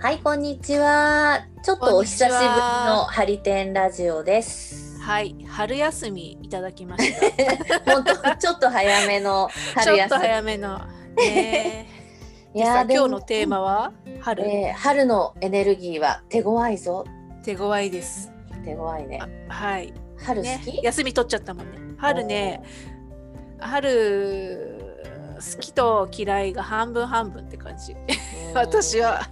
はい、こんにちは。ちょっとお久しぶりのハリテンラジオです。はい、春休みいただきました。本当ちょっと早めのちょっと春休み。早めの。ねいえ、でさでも今日のテーマは春、えー春のエネルギーは手強いぞ。手強いです。手強いねあ。はい。春好ねき、、休み取っちゃったもんね。春ね、春好きと嫌いが半分半分って感じ。うん 私は。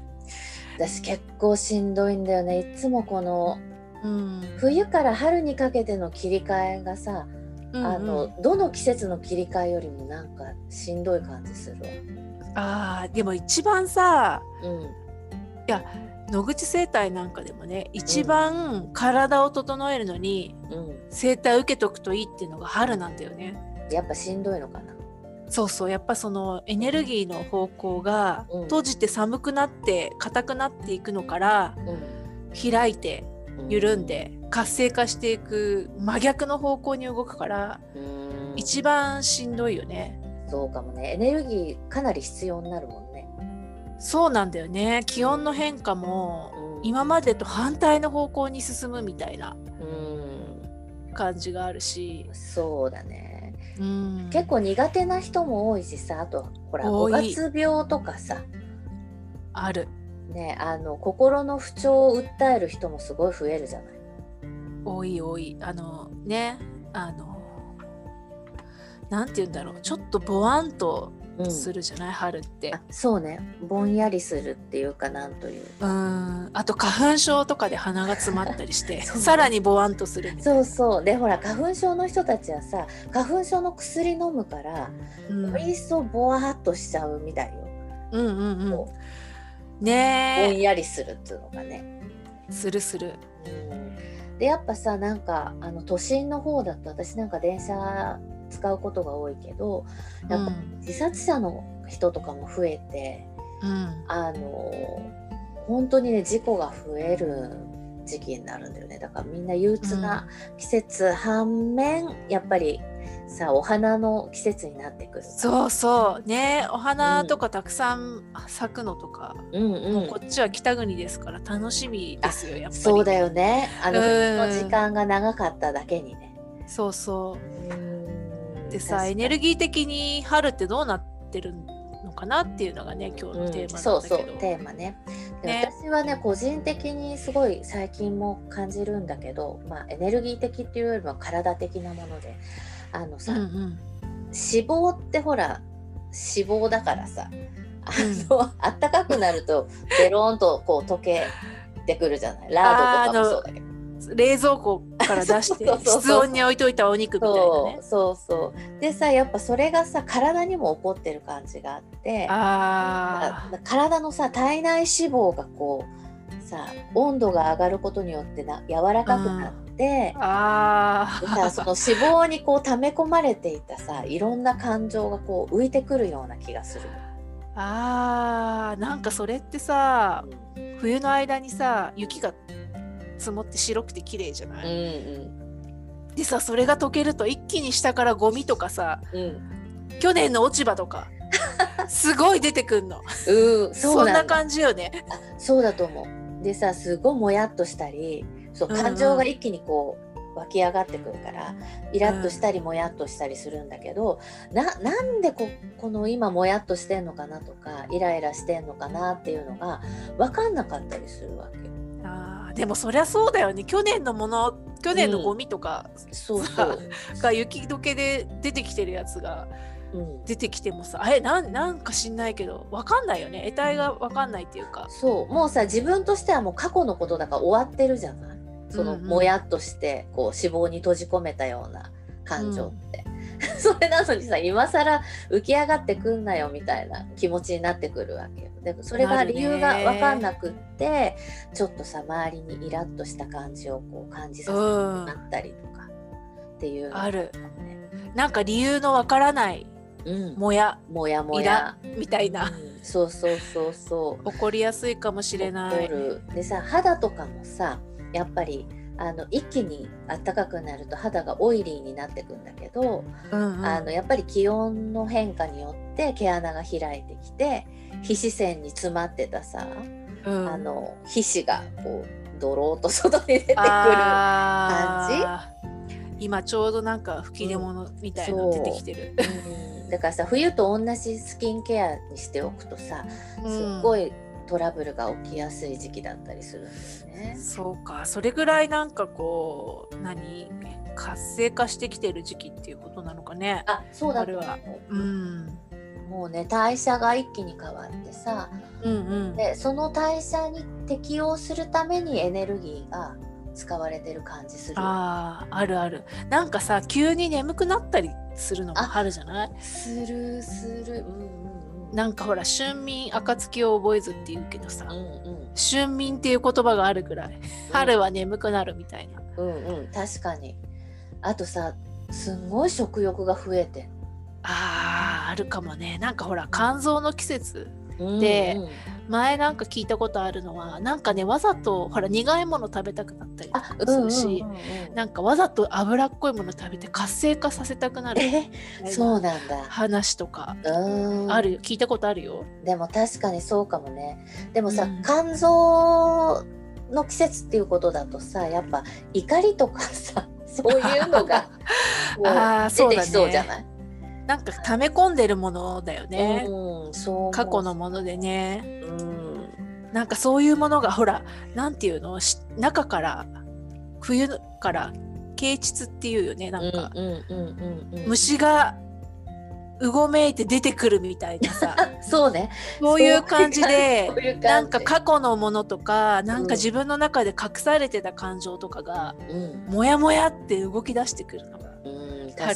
私結構しんどいんだよね。いつもこのうん。冬から春にかけての切り替えがさ、うんあのどの季節の切り替えよりもなんかしんどい感じするわ。あーでも一番さうん。野口生態なんかでもね一番体を整えるのにうん。生態受けとくといいっていうのが春なんだよね。やっぱしんどいのかな。そうそうやっぱそのエネルギーの方向がうん。閉じて寒くなって硬くなっていくのからうん。開いて緩んで活性化していく真逆の方向に動くからうん。一番しんどいよね。そうかもね。エネルギーかなり必要になるもんね。そうなんだよね。気温の変化も今までと反対の方向に進むみたいなうん。感じがあるし、そうだねうん、結構苦手な人も多いしさあとほら五月病とかさ。ある。ねあの心の不調を訴える人もすごい増えるじゃない。多い多い。あのねあのなんて言うんだろう。ちょっとボワンとうんするじゃない、春って。あそうね。ぼんやりするっていうかなんといううん。あと花粉症とかで鼻が詰まったりして さらにボワンとするそうそう。でほら花粉症の人たちはさ花粉症の薬飲むからうん。より一層ぼわっとしちゃうみたいよ、うんうんうん。こぼんねやりするっていうのがね。えするする。うん。でやっぱさなんかあの都心の方だと私なんか電車使うことが多いけどやっぱうん自殺者の人とかも増えてうん。あの本当にね事故が増える時期になるんだよね。だからみんな憂鬱な季節反面、やっぱりさお花の季節になってくる。そうそう。ねお花とかたくさん咲くのとか、うんうん。こっちは北国ですから楽しみですよやっぱり。そうだよね。あのの時間が長かっただけにね。そうそう。うんでさエネルギー的に春ってどうなってるのかなっていうのがね今日のテーマなんだけど、テーマね。私はね個人的にすごい最近も感じるんだけど、まあ、エネルギー的っていうよりも体的なもので。あのさ、うんうん。脂肪ってほら脂肪だからさあの、あったかくなるとベローンとこう溶けてくるじゃない。ラードとかもそうだけど。冷蔵庫から出して室温に置いといたお肉みたいなね。そうそうでさやっぱそれがさ体にも起こってる感じがあって。あだ体のさ体内脂肪がこうさ温度が上がることによってな柔らかくなってでー。さその脂肪にこう溜め込まれていたさいろんな感情がこう浮いてくるような気がする。あー。なんかそれってさ冬の間にさ雪が積もって白くて綺麗じゃなうんい、でさそれが溶けると一気に下からゴミとかさうん。うん去年の落ち葉とか すごい出てくんの。うんそんな感じよね。あそうだと思う。でさすごいもやっとしたりそううんうん。感情が一気にこう湧き上がってくるからイラッとしたりもやっとしたりするんだけど、ななんでここの今もやっとしてんのかなとかイライラしてんのかなっていうのが分かんなかったりするわけよ。あーでもそりゃそうだよね。去年のもの去年のゴミとかそうそう。が雪解けで出てきてるやつがうん、出てきてもさえなんなんか知んないけどわかんないよね。得体がわかんないっていうか。そう。もうさ自分としてはもう過去のことだから終わってるじゃない？そのうんうん。もやっとしてこう脂肪に閉じ込めたような感情って、それなのにさ今更浮き上がってくんなよみたいな気持ちになってくるわけよ。でそれが理由が分かんなくってちょっとさ周りにイラッとした感じをこう感じさせてなったりとか。っていうのがあるね。なんか理由のわからないうん。もや。もやもイやラみたいな。うん。そうそうそうそう。起こりやすいかもしれない。でさ肌とかもさやっぱりあの一気に暖かくなると肌がオイリーになってくんだけど、うんうん。あのやっぱり気温の変化によって毛穴が開いてきて皮脂腺に詰まってたさうん。あの皮脂がこうドローっと外に出てくるあー。今ちょうどなんか吹き出物みたいなの出てきてる。うん。だからさ冬と同じスキンケアにしておくとさすっごい、いトラブルが起きやすい時期だったりするんだよね。そうかそれぐらいなんかこう何？活性化してきてる時期っていうことなのかね。あそうだと思う。あうん、もうね代謝が一気に変わってさうんうん。でその代謝に適応するためにエネルギーが使われてる感じする。よあーあるある。なんかさ急に眠くなったりするのも春じゃない？するする。うんなんかほら春眠暁を覚えずって言うけどさ、うんうん。春眠っていう言葉があるぐらい春は眠くなるみたいな、うんうん。確かに。あとさすんごい食欲が増えてあーあるかもね。なんかほら肝臓の季節んでうんうん前なんか聞いたことあるのはなんかねわざとほら苦いもの食べたくなったりとあかうんうんするし、うんうん。なんかわざと脂っこいもの食べて活性化させたくなるえそうなんだ。話とかうん。あるよ。聞いたことあるよ。でも確かにそうかもね。でもさ、うん。肝臓の季節っていうことだとさやっぱ怒りとかさそういうのが 出てきそうじゃない？なんか溜め込んでるものだよね、うん、過去のものでね。うん。なんかそういうものがほらなんていうの？し中から冬から啓蟄っていうよねなんか、虫がうごめいて出てくるみたいなさ。そうね。そういう感じで なんか過去のものとかなんうん。か自分の中で隠されてた感情とかがうん、モヤモヤって動き出してくるのがうん、か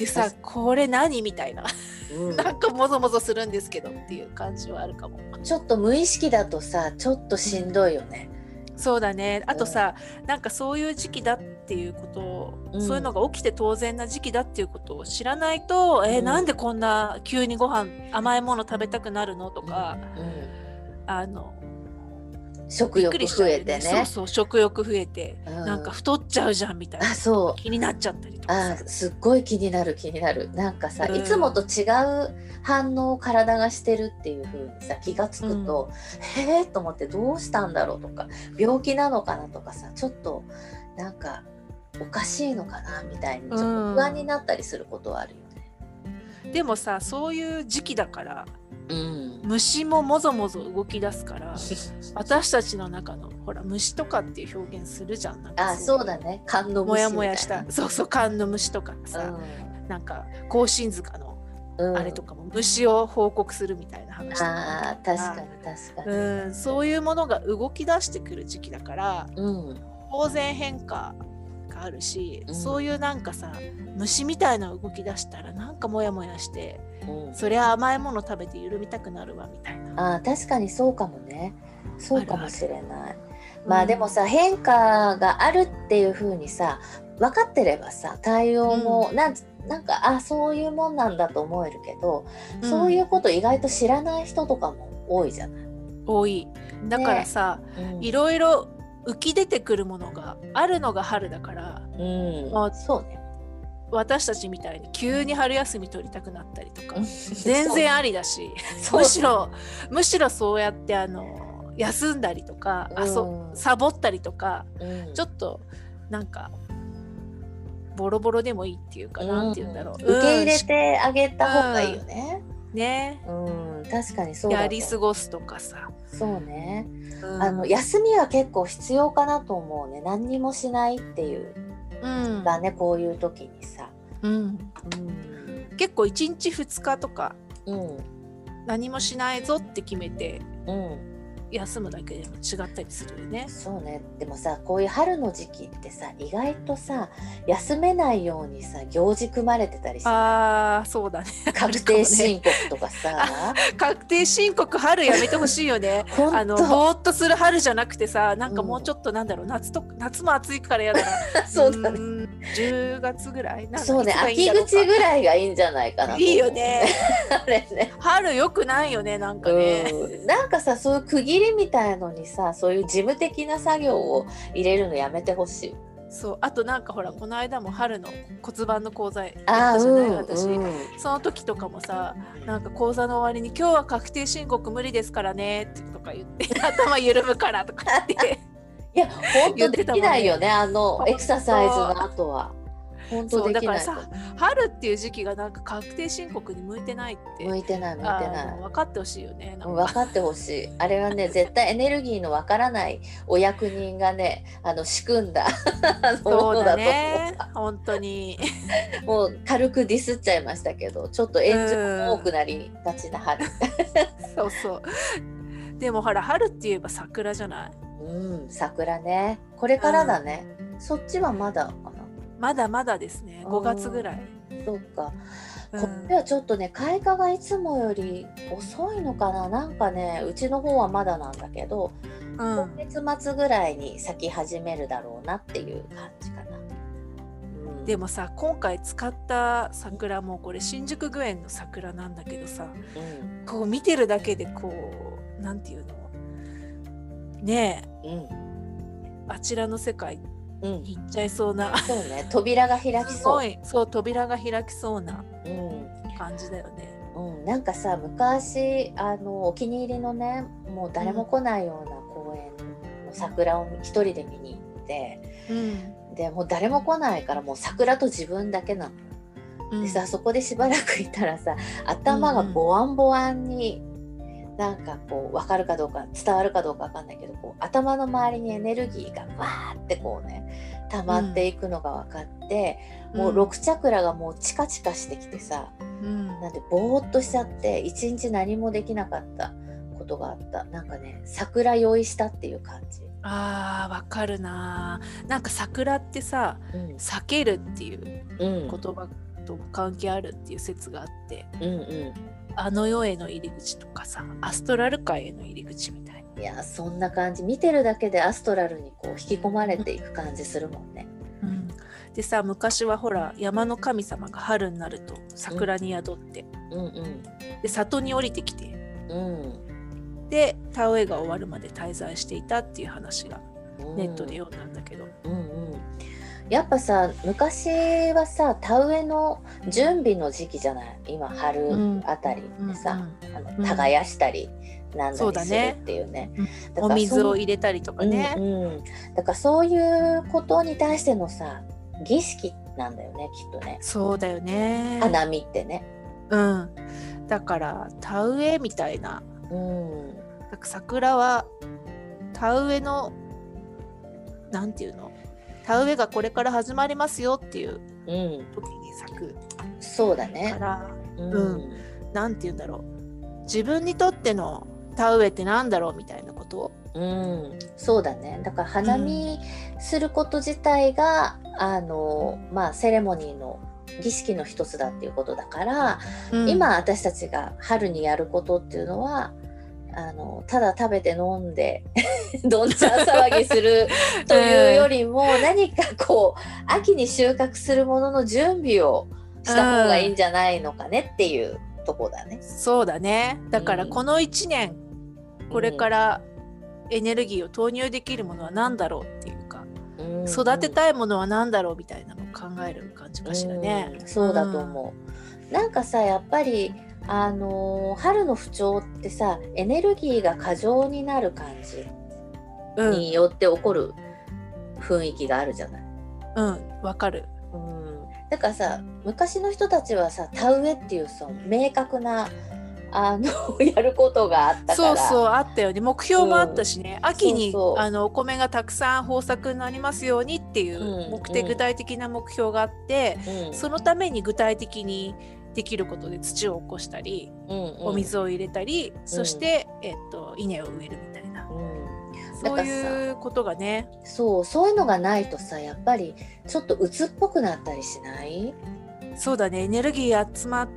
でさこれ何みたいな。に、うん。なんかもぞもぞするんですけどっていう感じはあるかも。ちょっと無意識だとさちょっとしんどいよね。そうだね。あとさ、なんかそういう時期だっていうことを、うん。そういうのが起きて当然な時期だっていうことを知らないと、えーうん。なんでこんな急にご飯甘いもの食べたくなるのとか、うん。あの食欲増えてね。そうそう食欲増えて、うん。なんか太っちゃうじゃんみたいな。あそう。気になっちゃったりとかさ。あすっごい気になる気になる。なんかさ、うん。いつもと違う反応を体がしてるっていう風にさ気がつくと、へえと思ってどうしたんだろうとか病気なのかなとかさちょっとなんかおかしいのかなみたいにちょっと不安になったりすることはあるよね。でもさそういう時期だからうん、虫ももぞもぞ動き出すから 私たちの中のほら虫とかっていう表現するじゃんなんかあそうだね。肝の虫もやもやした。そうそう缶の虫とかさ、なんか甲信塚のうん、あれとかも虫を報告するみたいな話とかあー確かに確かに。うんそういうものが動き出してくる時期だからうん。当然変化があるし、うん。そういうなんかさ虫みたいな動き出したらなんかモヤモヤしてうん、そりゃ甘いもの食べて緩みたくなるわみたいな。あー確かにそうかもね。そうかもしれない。まうんあでもさ変化があるっていう風にさ分かってればさ対応も、なんなんかあそういうもんなんだと思えるけど、そういうこと意外と知らない人とかも多いじゃない。多い。だからさ、うん。いろいろ浮き出てくるものがあるのが春だからうん。まあそうね。私たちみたいに急に春休み取りたくなったりとか全全然ありだし そう。むしろむしろそうやってあの休んだりとか、あそうん。サボったりとかうん。ちょっとなんかボロボロでもいいっていうか、なんて言うんだろう。受け入れうんてあげた方がいいよね。ね。うん、確かにそう。やり過ごすとかさ、そうね。うん。あの休みは結構必要かなと思うね。何にもしないっていううんだね、こういう時にさ。うん、うん。結構1日2日とかうん。何もしないぞって決めてうん。休むだけでも違ったりするよね。そうね。でもさ、こういう春の時期ってさ、意外とさ、休めないようにさ、行事組まれてたり。ああそうだね。確定申告とかさ。確定申告春やめてほしいよね。あのと。ぼーっとする春じゃなくてさなんかもうちょっとなんだろう、夏と夏も暑いからやだな そうだね。ね10月ぐらいなそうね。秋口ぐらいがいいんじゃないかな。いいよね。あれね。春よくないよねなんかね、うん、なんかさそういう区切りみたいのにさそういう事務的な作業を入れるのやめてほしい。そうあとなんかほらこの間も春の骨盤の講座やっああたじゃない、うん私、うんその時とかもさなんか講座の終わりに「今日は確定申告無理ですからね」とか言って「頭緩むから」とか言って いや本当できないよねあのエクササイズの後は。本当できないだから春っていう時期がなんか確定申告に向いてないって向いてない向いてあない。の分かってほしいよね分かってほしい。あれはね 絶対エネルギーのわからないお役人がねあの仕組んだ。そうだとね。本当に。もう軽くディスっちゃいましたけどちょっと炎上も多くなりがちな春。そうそう。でもほら春って言えば桜じゃない？うん。桜ね。これからだね、そっちはまだかな。まだまだですね。5月ぐらい、そうか。うん。こっちはちょっとね開花がいつもより遅いのかな。なんかねうちの方はまだなんだけど、うん。今月末ぐらいに咲き始めるだろうなっていう感じかな。うん。でもさ今回使った桜もこれ新宿御苑の桜なんだけどさうん。こう見てるだけでこうなんていうの？ねえ。うん。あちらの世界うん、に行っちゃいそうな。そうね。扉が開きすそう。ごい。そう扉が開きそうなうん。感じだよね。うん、なんかさ昔あのお気に入りのねもう誰も来ないような公園の桜を一人で見に行ってうん。でもう誰も来ないからもう桜と自分だけなの。うん。でさそこでしばらくいたらさ頭がボワンボワンに、なんかこう分かるかどうか伝わるかどうか分かんないけどこう頭の周りにエネルギーがわーってこうね溜まっていくのが分かって、もう6チャクラがもうチカチカしてきてさうん。なんでぼーっとしちゃって一日何もできなかったことがあった。なんかね桜酔いしたっていう感じ。あーわかるな。なんか桜ってさうん。避けるっていううん。言葉と関係あるっていう説があって。うんうんあの世への入り口とかさアストラル界への入り口みたいな。いやそんな感じ。見てるだけでアストラルにこう引き込まれていく感じするもんね。うん、でさ昔はほら山の神様が春になると桜に宿って、うんうん。で里に降りてきて。うん。で田植えが終わるまで滞在していたっていう話がうんネットで読んだんだけど、うんうんやっぱさ昔はさ田植えの準備の時期じゃない？今春うん。あたりでさ、うんあのうん。耕したりなんそうだね。だりするっていうね。うん。だからお水を入れたりとかね、うんうん、だからそういうことに対してのさ儀式なんだよねきっとね。そうだよね。花見ってね。うん。だから田植えみたいな。うん。なんか桜は田植えのなんていうの？田植えがこれから始まりますよっていううん、時に咲くかそうだね。らうん。うん。なんて言うんだろう。自分にとっての田植えってなんだろうみたいなことを。うん、そうだね。だから花見すること自体が、あのまあセレモニーの儀式の一つだっていうことだから、今私たちが春にやることっていうのはあのただ食べて飲んで どんちゃん騒ぎする というよりも、何かこう秋に収穫するものの準備をした方がいいんじゃないのかねっていうとこだね。そうだねだからうんこの1年これからエネルギーを投入できるものは何だろうっていうかうん育てたいものは何だろうみたいなのを考える感じかしらね。うんそうだと思う。なんかさやっぱりあのー春の不調ってさエネルギーが過剰になる感じうん。によって起こる雰囲気があるじゃない？うんわかる。うん、だからさ昔の人たちはさ田植えっていうさ明確なあのやることがあったから。そうそうあったよね。目標もあったしね、秋にそうそう。あのお米がたくさん豊作になりますようにっていううん。目的、うん具体的な目標があって、うん。そのために具体的にできることで土を起こしたり、うんうん。お水を入れたりそして、えっと、稲を植えるみたいな、うん。そういうことがね。そうそういうのがないとさやっぱりちょっと鬱っぽくなったりしない？そうだね。エネルギー集まっ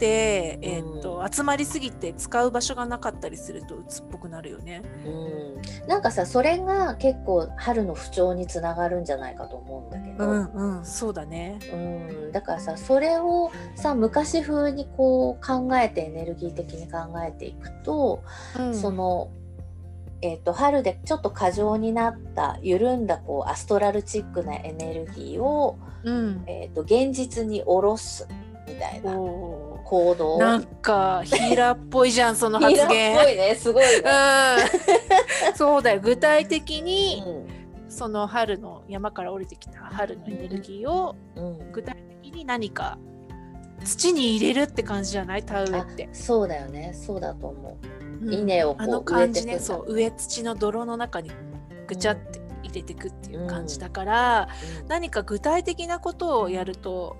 て、えっと集まりすぎて使う場所がなかったりすると鬱っぽくなるよね。うん、なんかさそれが結構春の不調につながるんじゃないかと思うんだけど、うんうんそうだね。うん、だからさそれをさ昔風にこう考えてエネルギー的に考えていくと、うん。そのえー、と春でちょっと過剰になった緩んだこうアストラルチックなエネルギーを、うん、えー、と現実に下ろすみたいな。行動。なんかヒーラーっぽいじゃんその発言。ぽいねすごいね。うん、そうだよ。具体的にうん。その春の山から降りてきた春のエネルギーをうん。具体的に何か土に入れるって感じじゃない？田植えって。そうだよね。そうだと思う。うん。稲をこうあの感じね。そう。植え土の泥の中にぐちゃって入れてくっていう感じだから、うん。何か具体的なことをやると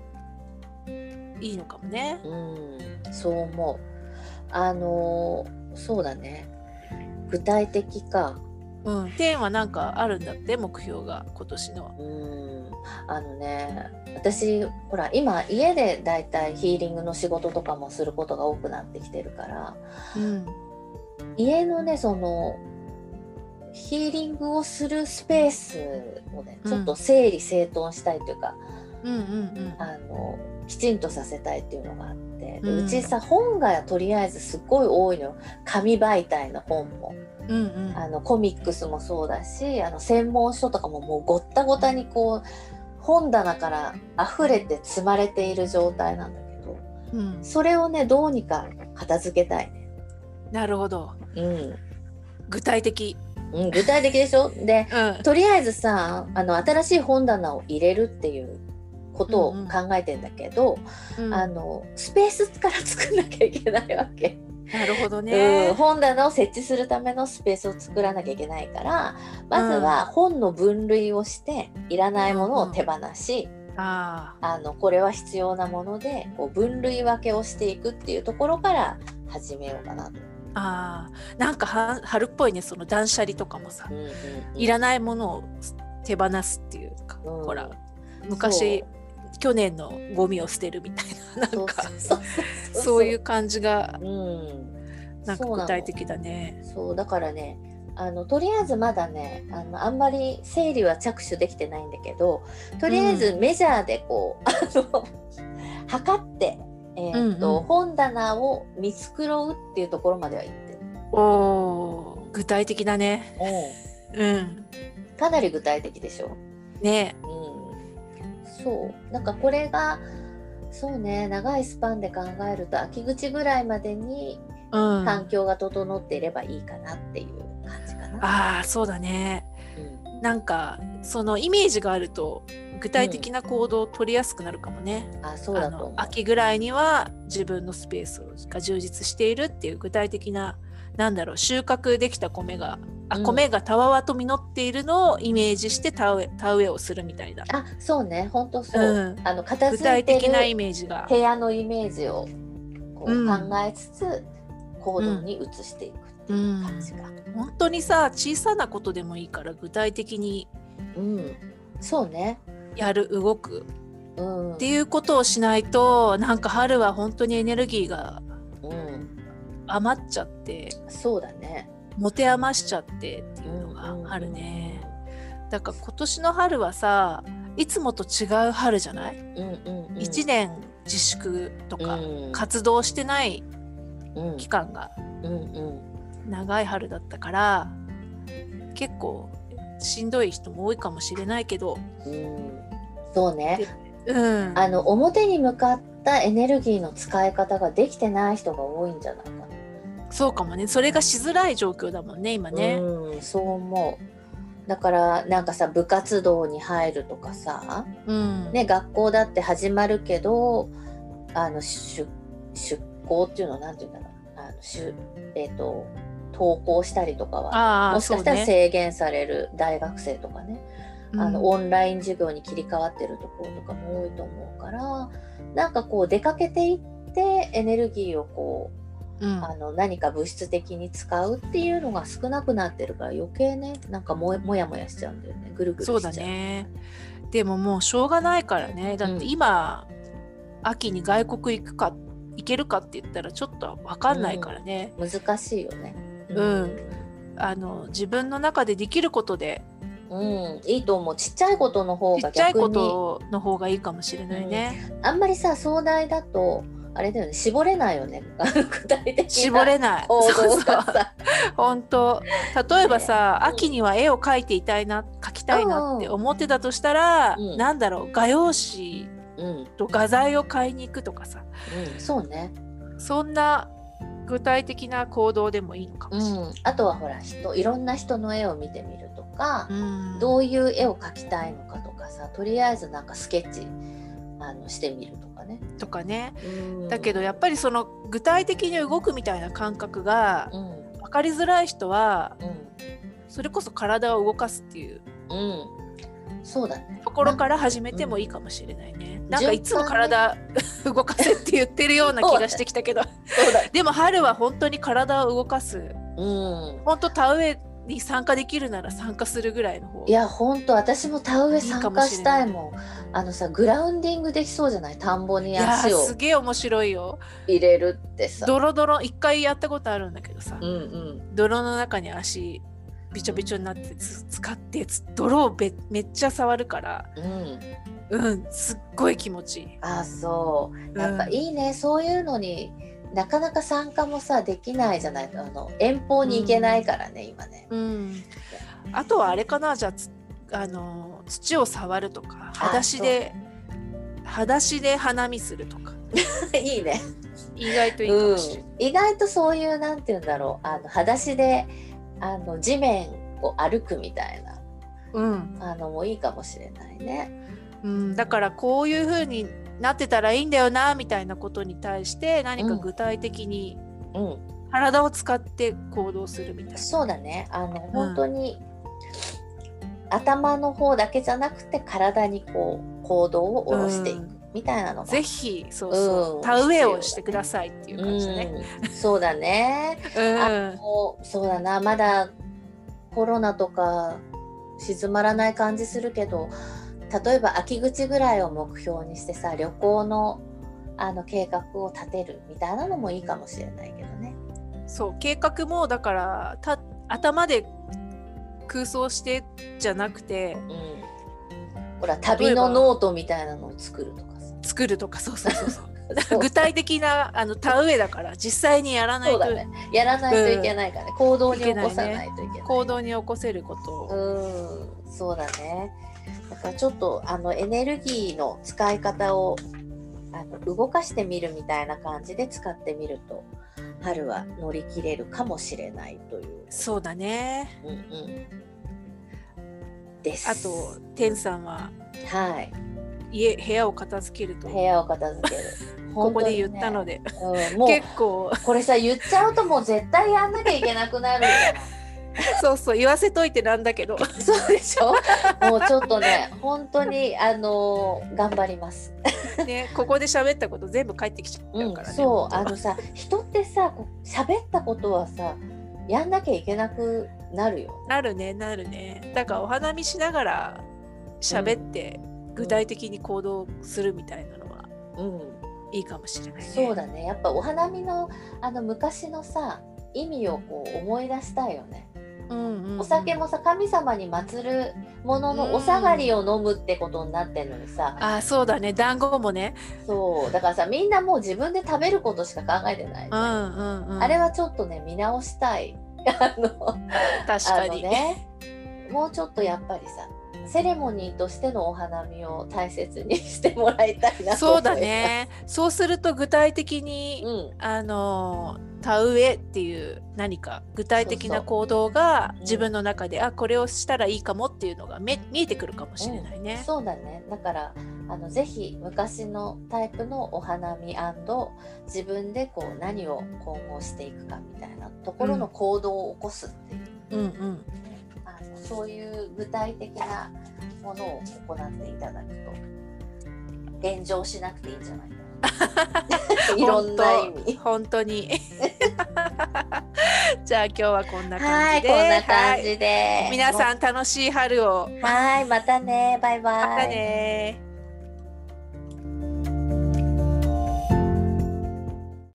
いいのかもね。うん、そう思う。あのーそうだね。具体的か。うん、テーマなんかあるんだって目標が今年の。うん、あのね、私ほら今家でだいたいヒーリングの仕事とかもすることが多くなってきてるから、うん家のねそのヒーリングをするスペースをね、ちょっと整理整頓したいというか、うんうんあのきちんとさせたいっていうのがあって、でうん。うちさ本がとりあえずすっごい多いのよ。紙媒体の本も。うんうん。うんあのコミックスもそうだしあの専門書とかももうごったごたにこう本棚から溢れて積まれている状態なんだけどうん。それをねどうにか片付けたいね。なるほど。うん。具体的。うん、具体的でしょ？でうん。とりあえずさあの新しい本棚を入れるっていうことをうんうん。考えてんだけど、うん。あのスペースから作んなきゃいけないわけ、なるほどうん、ね。本棚を設置するためのスペースを作らなきゃいけないからまずは本の分類をしていらないものを手放し、ああのこれは必要なものでこう分類分けをしていくっていうところから始めようかなと。あああなんかは春っぽいねその断捨離とかもさ。うんうんうん。いらないものを手放すっていうか、うん。ほら。昔去年のゴミを捨てるみたいななんかそういう感じがうん、なんか具体的だね。そうだからねあのとりあえずまだねあのあんまり整理は着手できてないんだけどとりあえずメジャーでこう、あの測って、えーっとうんうん。本棚を見繕うっていうところまでは行ってる、おー具体的だね。うん。かなり具体的でしょ、ね。うん、そうなんかこれがそうね長いスパンで考えると秋口ぐらいまでにうん。環境が整っていればいいかなっていう感じかな。ああそうだね。うんなんかそのイメージがあると具体的な行動を取りやすくなるかもね。あそうあだと思う。の秋ぐらいには自分のスペースが充実しているっていう具体的ななんだろう収穫できた米があ、うん。米がたわわと実っているのをイメージして田植え田植えをするみたいな、あそうね。本当そう、うん、あの片具付いて体的なイるメージが。部屋のイメージをこううん。考えつつ行動に移していくっていう感じが、本当にさ小さなことでもいいから具体的にうん。そうね、やる動くうん、っていうことをしないとなんか春は本当にエネルギーがうん、余っちゃって。そうだね持て余しちゃってっていうのがあるね。だから今年の春はさいつもと違う春じゃない、うんうんうん、1年自粛とか、うん。活動してないうん。期間が長い春だったから結構しんどい人も多いかもしれないけど、うん。そうね。うん、あの表に向かったエネルギーの使い方ができてない人が多いんじゃない？かな。そうかもね。それがしづらい状況だもんね今ね。うん、そう思う。だからなんかさ部活動に入るとかさ、うん。ね、学校だって始まるけどあの出出校っていうのはなんて言うんだろう。あのしゅ、えー、と登校したりとかはああもしかしたら制限される大学生とかね。あのうんオンライン授業に切り替わってるところとかも多いと思うからなんかこう出かけていってエネルギーをこううん。あの何か物質的に使うっていうのが少なくなってるから余計ねなんかももやもやしちゃうんだよね。ぐるぐるしちゃそううだね。でももうしょうがないからね。だって今、秋に外国行くか行けるかって言ったらちょっと分かんないからね、難しいよね。うん。あの自分の中でできることで。うん、いいと思う。ちっちゃいことの方ちっちゃいが逆にことの方がいいかもしれないね。あんまりさ壮大だとあれだよね。絞れないよね。絞れない。そうそう。本当。例えばさ、秋には絵を描いていたいな描きたいなって思ってたとしたら、うん。なんだろう。画用紙うん、と画材を買いに行くとかさ。うん、そうね、そんな具体的な行動でもいいのかうもしれない。ん、あとはほら人いろんな人の絵を見てみるとか、うん。どういう絵を描きたいのかとかさとりあえずなんかスケッチあのしてみるとかね。とかねうんだけどやっぱりその具体的に動くみたいな感覚がうん分かりづらい人はうんそれこそ体を動かすっていううん、そうだね。ところから始めてもいいかもしれないね。なんかいつも順番ね体動かせって言ってるような気がしてきたけど。でも春は本当に体を動かすうん。本当田植えに参加できるなら参加するぐらいの方いや本当私も田植え参加もしたいもん。あのさグラウンディングできそうじゃない？田んぼにいや足をーすげえ面白いよ。入れるってさ。ドロドロ一回やったことあるんだけどさ、うんうん。泥の中に足びちょびちょになってつ使ってつ泥をべめっちゃ触るからうん。うんすっごい気持ちいい。あそう。やっぱうんいいね、そういうのになかなか参加もさできないじゃない。あの遠方に行けないからね、今ね。うん、あとはあれかなじゃあつあの土を触るとか裸足で裸足で花見するとか。いいね。意外といいかうんもしれない。、意外とそういうなんて言うんだろう。あの裸足であの地面を歩くみたいな。うん。あのもいいかもしれないね。うん、だからこういう風になってたらいいんだよなみたいなことに対して何か具体的にうん、体を使って行動するみたいな。そうだね。あの本当に、頭の方だけじゃなくて体にこう行動を下ろしていくうん。みたいなのが、ぜひそうそう、うん。田植えをしてくださいっていう感じだね。うん、そうだね。うん。もうそうだな。まだコロナとか静まらない感じするけど例えば秋口ぐらいを目標にしてさ旅行のあの計画を立てるみたいなのもいいかもしれないけどね。そう計画もだからた頭で空想してじゃなくてうん、ほら旅のノートみたいなのを作るとかさ。作るとかそうそうそうそう 具体的なあの田植えだから実際にやらないと、ね。やらないといけないからね。行動に起こさないといけない。行動に起こせることを、うん、そうだね。だからちょっとあのエネルギーの使い方をあの動かしてみるみたいな感じで使ってみると春は乗り切れるかもしれないという。そうだねうんうん。です。あと天さんははい。家部屋を片付けると部屋を片付ける。ここで言ったので。で、うん、もう結構これさ言っちゃうともう絶対やんなきゃいけなくなるよ。そうそう言わせといてなんだけど そうでしょ？もうちょっとね本当にあのー頑張ります。ねここで喋ったこと全部返ってきちゃううんからね、そう本当はあのさ人ってさ喋ったことはさやんなきゃいけなくなるよ。なるねなるねだからお花見しながら喋って具体的に行動するみたいなのはうん、いいかもしれないね。そうだねやっぱお花見のあの昔のさ意味をこう思い出したいよね。うんうんうん。お酒もさ神様に祀るもののお下がりを飲むってことになってんのにさ、あーそうだね。団子もね。そう。だからさみんなもう自分で食べることしか考えてない、うんうんうん。あれはちょっとね見直したい。あの確かに、ねもうちょっとやっぱりさセレモニーとしてのお花見を大切にしてもらいたいなそうだね。そうすると具体的に、うん。あの田植えっていう何か具体的な行動がうん。自分の中で、あこれをしたらいいかもっていうのがめ見えてくるかもしれないね。そうだね。だからあのぜひ昔のタイプのお花見自分でこう何を今後していくかみたいなところの行動を起こすっていう、うんうんそういう具体的なものを行っていただくと炎上しなくていいんじゃないかな。いろんな意味。本当に。じゃあ今日はこんなはい、感じで。こんな感はい。じで。皆さん楽しい春を。はい、またね、バイバイ。またね